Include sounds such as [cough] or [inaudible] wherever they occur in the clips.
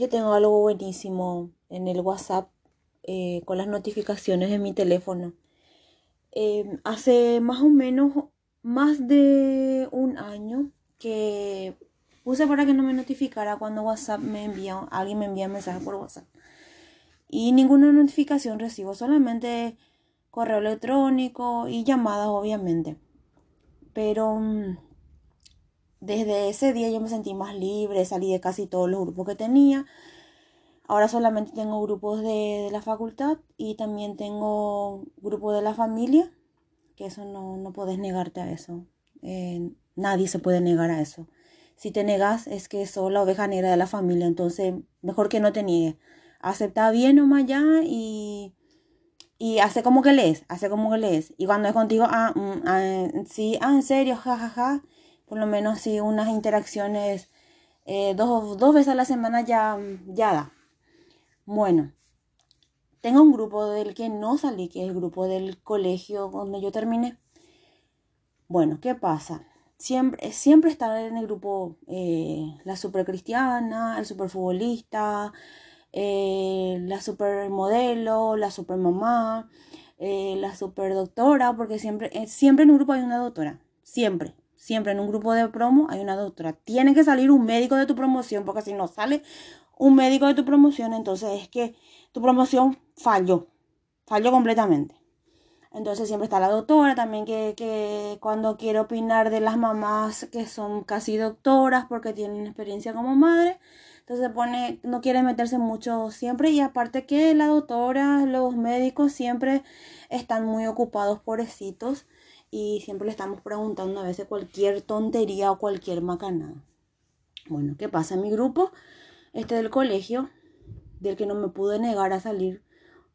Yo tengo algo buenísimo en el WhatsApp eh, con las notificaciones de mi teléfono. Em, hace más o menos más de un año que puse para que no me notificara cuando WhatsApp me envía, alguien me envía mensaje por WhatsApp. Y ninguna notificación recibo, solamente correo electrónico y llamadas, obviamente. Pero mm, desde ese día yo me sentí más libre, salí de casi todos los grupos que tenía. Ahora solamente tengo grupos de, la facultad y también tengo grupos de la familia, que eso no, no puedes negarte a eso. Eh, nadie se puede negar a eso. Si te negas es que sos la oveja negra de la familia, entonces mejor que no te niegues. Acepta bien nomás ya y, y hace como que lees, hace como que lees. Y cuando es contigo, ah, mm, ah sí, ah, en serio, jajaja. Ja, ja por lo menos si unas interacciones eh, dos, veces a la semana ya, ya da. Bueno, tengo un grupo del que no salí, que es el grupo del colegio donde yo terminé. Bueno, ¿qué pasa? Siempre, siempre en el grupo eh, la super cristiana, el super futbolista, eh, la super modelo, la super mamá, la super doctora, porque siempre, siempre en un grupo hay una doctora, siempre siempre en un grupo de promo hay una doctora. Tiene que salir un médico de tu promoción, porque si no sale un médico de tu promoción, entonces es que tu promoción falló, falló completamente. Entonces siempre está la doctora también que, que cuando quiere opinar de las mamás que son casi doctoras porque tienen experiencia como madre, entonces pone, no quiere meterse mucho siempre y aparte que la doctora, los médicos siempre están muy ocupados, pobrecitos y siempre le estamos preguntando a veces cualquier tontería o cualquier macanada. Bueno, ¿qué pasa mi grupo? Este del colegio, del que no me pude negar a salir,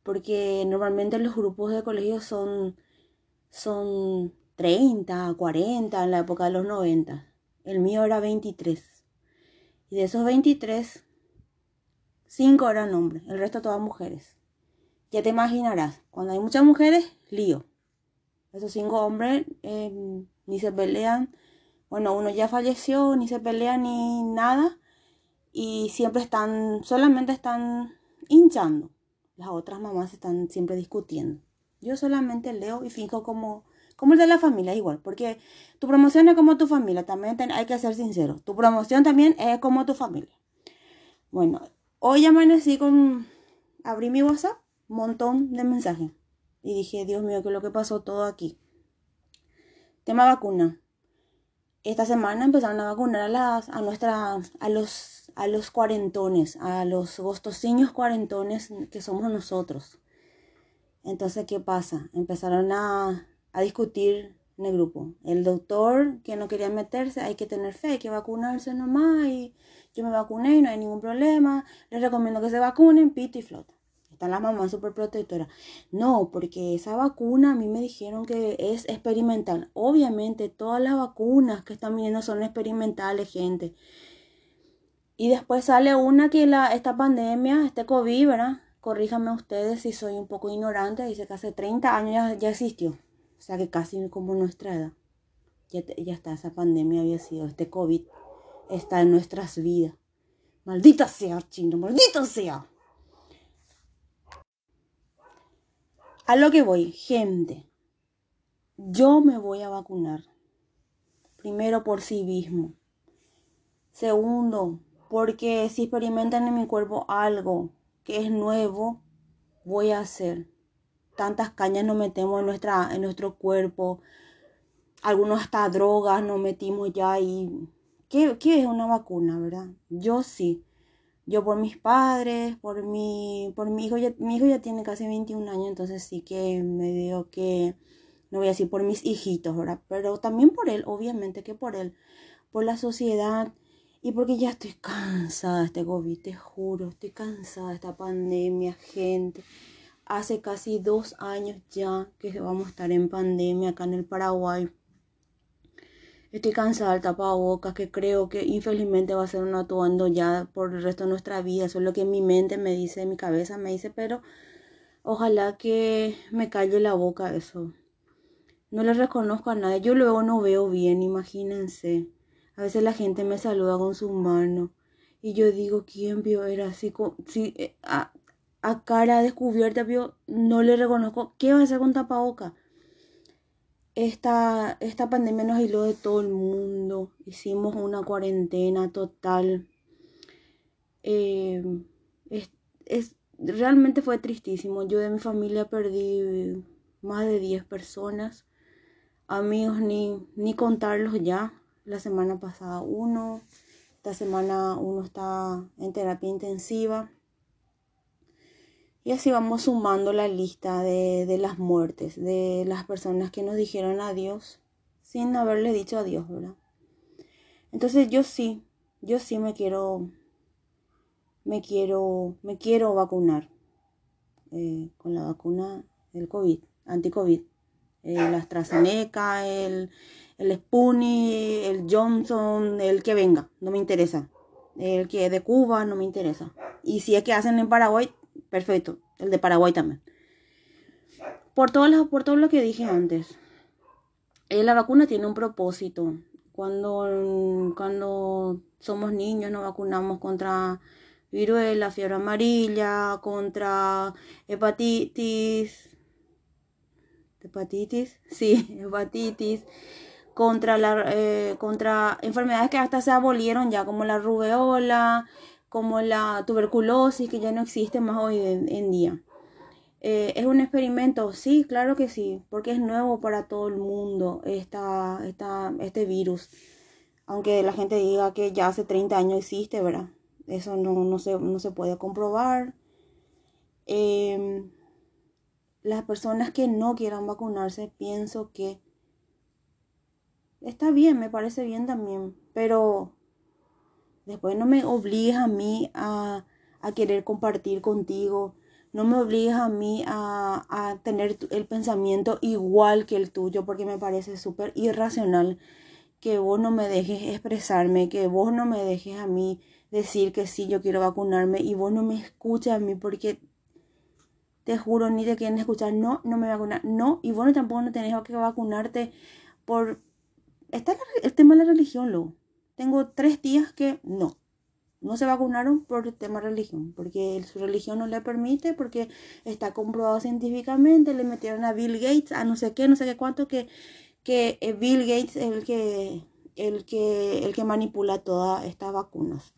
porque normalmente los grupos de colegio son, son 30, 40 en la época de los 90. El mío era 23. Y de esos 23, 5 eran hombres, el resto todas mujeres. Ya te imaginarás, cuando hay muchas mujeres, lío. Esos cinco hombres eh, ni se pelean. Bueno, uno ya falleció, ni se pelea ni nada. Y siempre están, solamente están hinchando. Las otras mamás están siempre discutiendo. Yo solamente leo y fijo como, como el de la familia, igual. Porque tu promoción es como tu familia. También hay que ser sincero. Tu promoción también es como tu familia. Bueno, hoy amanecí con... Abrí mi WhatsApp, montón de mensajes. Y dije, Dios mío, ¿qué es lo que pasó todo aquí? Tema vacuna. Esta semana empezaron a vacunar a, las, a, nuestra, a, los, a los cuarentones, a los gostosiños cuarentones que somos nosotros. Entonces, ¿qué pasa? Empezaron a, a discutir en el grupo. El doctor que no quería meterse, hay que tener fe, hay que vacunarse nomás. Y yo me vacuné y no hay ningún problema. Les recomiendo que se vacunen, pito y flota. Están las mamás súper protectoras. No, porque esa vacuna a mí me dijeron que es experimental. Obviamente todas las vacunas que están viniendo son experimentales, gente. Y después sale una que la, esta pandemia, este COVID, ¿verdad? Corríjanme ustedes si soy un poco ignorante. Dice que hace 30 años ya, existió. O sea que casi como nuestra edad. Ya, ya está, esa pandemia había sido. Este COVID está en nuestras vidas. Maldita sea, chino, maldito sea. A lo que voy, gente. Yo me voy a vacunar. Primero por sí mismo. Segundo, porque si experimentan en mi cuerpo algo que es nuevo, voy a hacer. Tantas cañas nos metemos en, nuestra, en nuestro cuerpo. Algunos hasta drogas nos metimos ya y... ¿Qué, ¿Qué es una vacuna, verdad? Yo sí yo por mis padres, por mi, por mi hijo, ya, mi hijo ya tiene casi 21 años, entonces sí que me digo que, no voy a decir por mis hijitos, ¿verdad? Pero también por él, obviamente que por él, por la sociedad y porque ya estoy cansada de este COVID, te juro, estoy cansada de esta pandemia, gente. Hace casi dos años ya que vamos a estar en pandemia acá en el Paraguay. Estoy cansada del tapabocas, que creo que infelizmente va a ser un atuendo ya por el resto de nuestra vida. Eso es lo que mi mente me dice, mi cabeza me dice, pero ojalá que me calle la boca eso. No le reconozco a nadie. Yo luego no veo bien, imagínense. A veces la gente me saluda con su mano Y yo digo, ¿quién vio? Era así, si, eh, a, a, cara descubierta, vio, no le reconozco. ¿Qué va a hacer con tapaboca? Esta, esta pandemia nos aisló de todo el mundo. Hicimos una cuarentena total. Eh, es, es, realmente fue tristísimo. Yo de mi familia perdí más de 10 personas. Amigos, ni, ni contarlos ya. La semana pasada uno, esta semana uno está en terapia intensiva. Y así vamos sumando la lista de, de, las muertes, de las personas que nos dijeron adiós sin haberle dicho adiós, ¿verdad? Entonces yo sí, yo sí me quiero, me quiero, me quiero vacunar eh, con la vacuna del COVID, anti-COVID. Eh, la AstraZeneca, el, el Spoonie, el Johnson, el que venga, no me interesa. El que es de Cuba, no me interesa. Y si es que hacen en Paraguay, perfecto. El de Paraguay también. Por todo, lo, por todo lo que dije antes. Eh, la vacuna tiene un propósito. Cuando, cuando somos niños nos vacunamos contra viruela, fiebre amarilla, contra hepatitis. ¿Hepatitis? Sí, [laughs] hepatitis contra, la, eh, contra enfermedades que hasta se abolieron ya, como la rubeola, como la tuberculosis, que ya no existe más hoy en, día. Eh, ¿Es un experimento? Sí, claro que sí, porque es nuevo para todo el mundo esta, esta, este virus. Aunque la gente diga que ya hace 30 años existe, ¿verdad? Eso no, no, se, no se puede comprobar. Em, las personas que no quieran vacunarse, pienso que está bien, me parece bien también, pero después no me obligas a mí a, querer compartir contigo, no me obligas a mí a, a tener el pensamiento igual que el tuyo, porque me parece súper irracional que vos no me dejes expresarme, que vos no me dejes a mí decir que sí, yo quiero vacunarme y vos no me escuches a mí porque te juro, ni te quieren escuchar, no, no me voy a no, y vos tampoco no tenés que vacunarte por, está el tema de la religión, lo. Tengo tres días que no. No se vacunaron por el tema religión, porque su religión no le permite, porque está comprobado científicamente, le metieron a Bill Gates, a no sé qué, no sé qué cuánto, que, que eh, Bill Gates es el que, el que, el que manipula todas estas vacunas.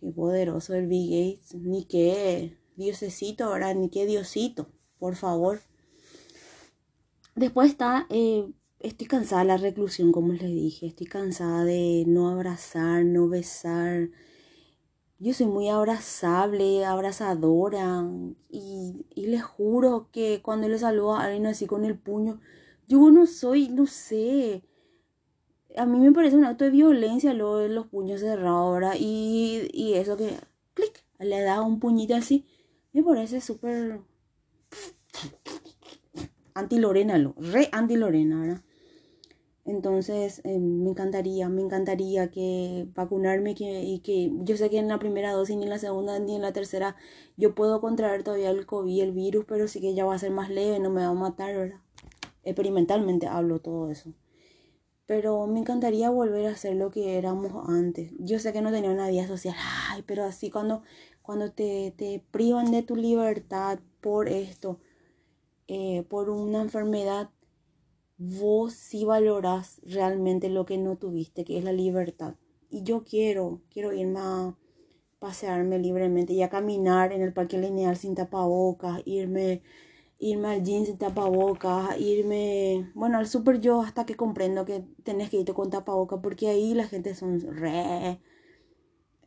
Qué poderoso el Bill Gates, ni qué diosecito, ¿verdad? Ni qué diosito, por favor. Después está eh, estoy cansada de la reclusión, como les dije. Estoy cansada de no abrazar, no besar. Yo soy muy abrazable, abrazadora. Y, y les juro que cuando le saludo a alguien así con el puño, yo no soy, no sé. A mí me parece un acto de violencia lo de los puños cerrados, ¿verdad? Y, y eso que, clic, le da un puñito así. Me parece súper anti Lorena, lo, re anti Lorena, ¿verdad? Entonces, eh, me encantaría, me encantaría que vacunarme que, y que yo sé que en la primera dosis, ni en la segunda, ni en la tercera, yo puedo contraer todavía el COVID, el virus, pero sí que ya va a ser más leve, no me va a matar, ¿verdad? Experimentalmente hablo todo eso. Pero me encantaría volver a ser lo que éramos antes. Yo sé que no tenía una vida social, ay, pero así cuando, cuando te, te privan de tu libertad por esto, eh, por una enfermedad vos sí valorás realmente lo que no tuviste, que es la libertad. Y yo quiero, quiero irme a pasearme libremente y a caminar en el parque lineal sin tapabocas, irme, irme al gym sin tapabocas, irme, bueno, al super yo hasta que comprendo que tenés que irte con tapabocas porque ahí la gente son re,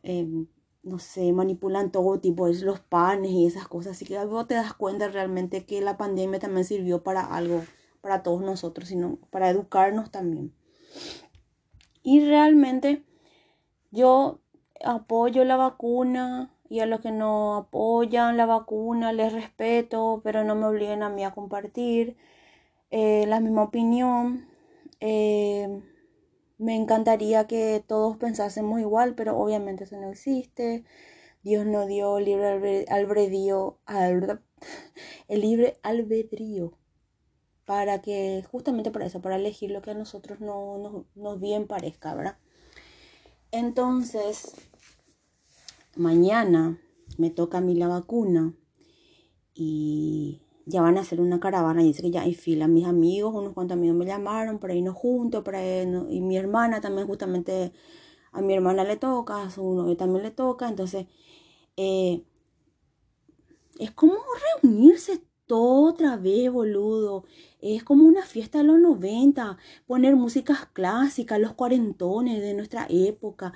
em, no sé, manipulan todo tipo, los panes y esas cosas. Así que vos te das cuenta realmente que la pandemia también sirvió para algo para todos nosotros, sino para educarnos también. Y realmente yo apoyo la vacuna y a los que no apoyan la vacuna les respeto, pero no me obliguen a mí a compartir eh, la misma opinión. Eh, me encantaría que todos pensásemos igual, pero obviamente eso no existe. Dios no dio libre albedrío, [laughs] el libre albedrío para que, justamente para eso, para elegir lo que a nosotros no, nos bien parezca, ¿verdad? Entonces, mañana me toca a mí la vacuna y ya van a hacer una caravana. Y dice que ya hay fila. Mis amigos, unos cuantos amigos me llamaron para irnos juntos, para y mi hermana también justamente a mi hermana le toca, a su novio también le toca. Entonces, eh, es como reunirse otra vez, boludo. Es como una fiesta de los 90, poner músicas clásicas, los cuarentones de nuestra época.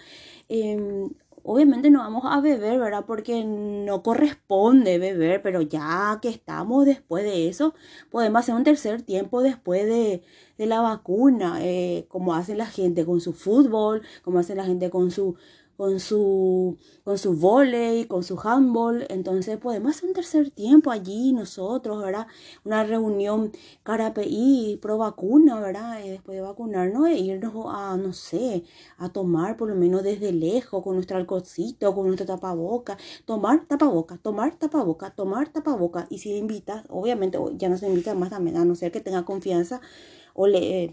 Em, obviamente no vamos a beber, ¿verdad? Porque no corresponde beber, pero ya que estamos después de eso, podemos hacer un tercer tiempo después de, la vacuna, eh, como hace la gente con su fútbol, como hace la gente con su con su, con su volei, con su handball. Entonces podemos hacer un tercer tiempo allí nosotros, ¿verdad? Una reunión cara PI, pro vacuna, ¿verdad? Y después de vacunarnos e irnos a, no sé, a tomar por lo menos desde lejos con nuestro alcoholcito, con nuestro tapaboca. Tomar tapaboca, tomar tapaboca, tomar tapaboca. Y si invitas, obviamente ya no se invita más también, a no ser que tenga confianza o le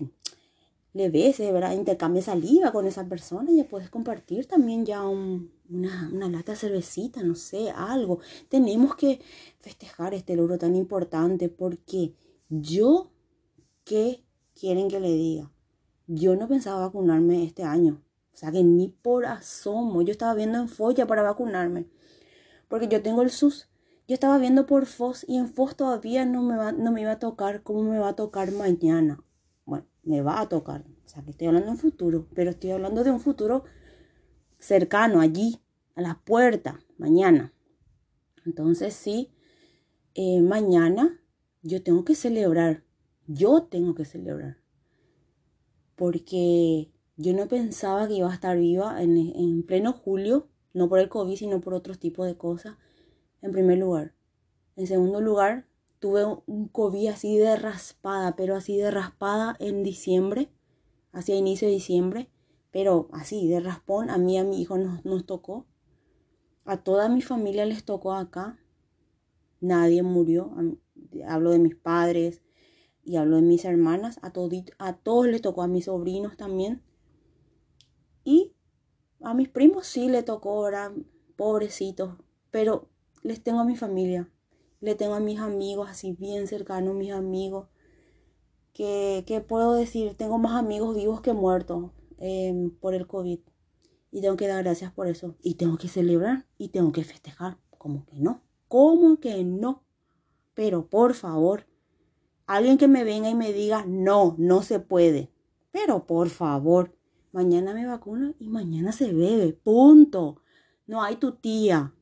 le beses, ¿verdad? Intercambia saliva con esa persona y puedes compartir también ya una, una, lata de cervecita, no sé, algo. Tenemos que festejar este logro tan importante porque yo, ¿qué quieren que le diga? Yo no pensaba vacunarme este año. O sea que ni por asomo. Yo estaba viendo en Folla para vacunarme. Porque yo tengo el SUS. Yo estaba viendo por FOS y en FOS todavía no me, va, no me iba a tocar como me va a tocar mañana me va a tocar. O sea, que estoy hablando de un futuro, pero estoy hablando de un futuro cercano, allí, a la puerta, mañana. Entonces, sí, eh, mañana yo tengo que celebrar. Yo tengo que celebrar. Porque yo no pensaba que iba a estar viva en, en pleno julio, no por el COVID, sino por otros tipos de cosas, en primer lugar. En segundo lugar, tuve un COVID así de raspada, pero así de raspada en diciembre, hacia inicio de diciembre, pero así de raspón, a mí y a mi hijo nos, nos tocó. A toda mi familia les tocó acá. Nadie murió. Hablo de mis padres y hablo de mis hermanas. A, a todos les tocó, a mis sobrinos también. Y a mis primos sí le tocó, ahora pobrecitos. Pero les tengo a mi familia le tengo a mis amigos así bien cercanos, mis amigos, que, puedo decir, tengo más amigos vivos que muertos em, por el COVID. Y tengo que dar gracias por eso. Y tengo que celebrar y tengo que festejar. como que no? ¿Cómo que no? Pero por favor, alguien que me venga y me diga, no, no se puede. Pero por favor, mañana me vacuno y mañana se bebe. Punto. No hay tu tía,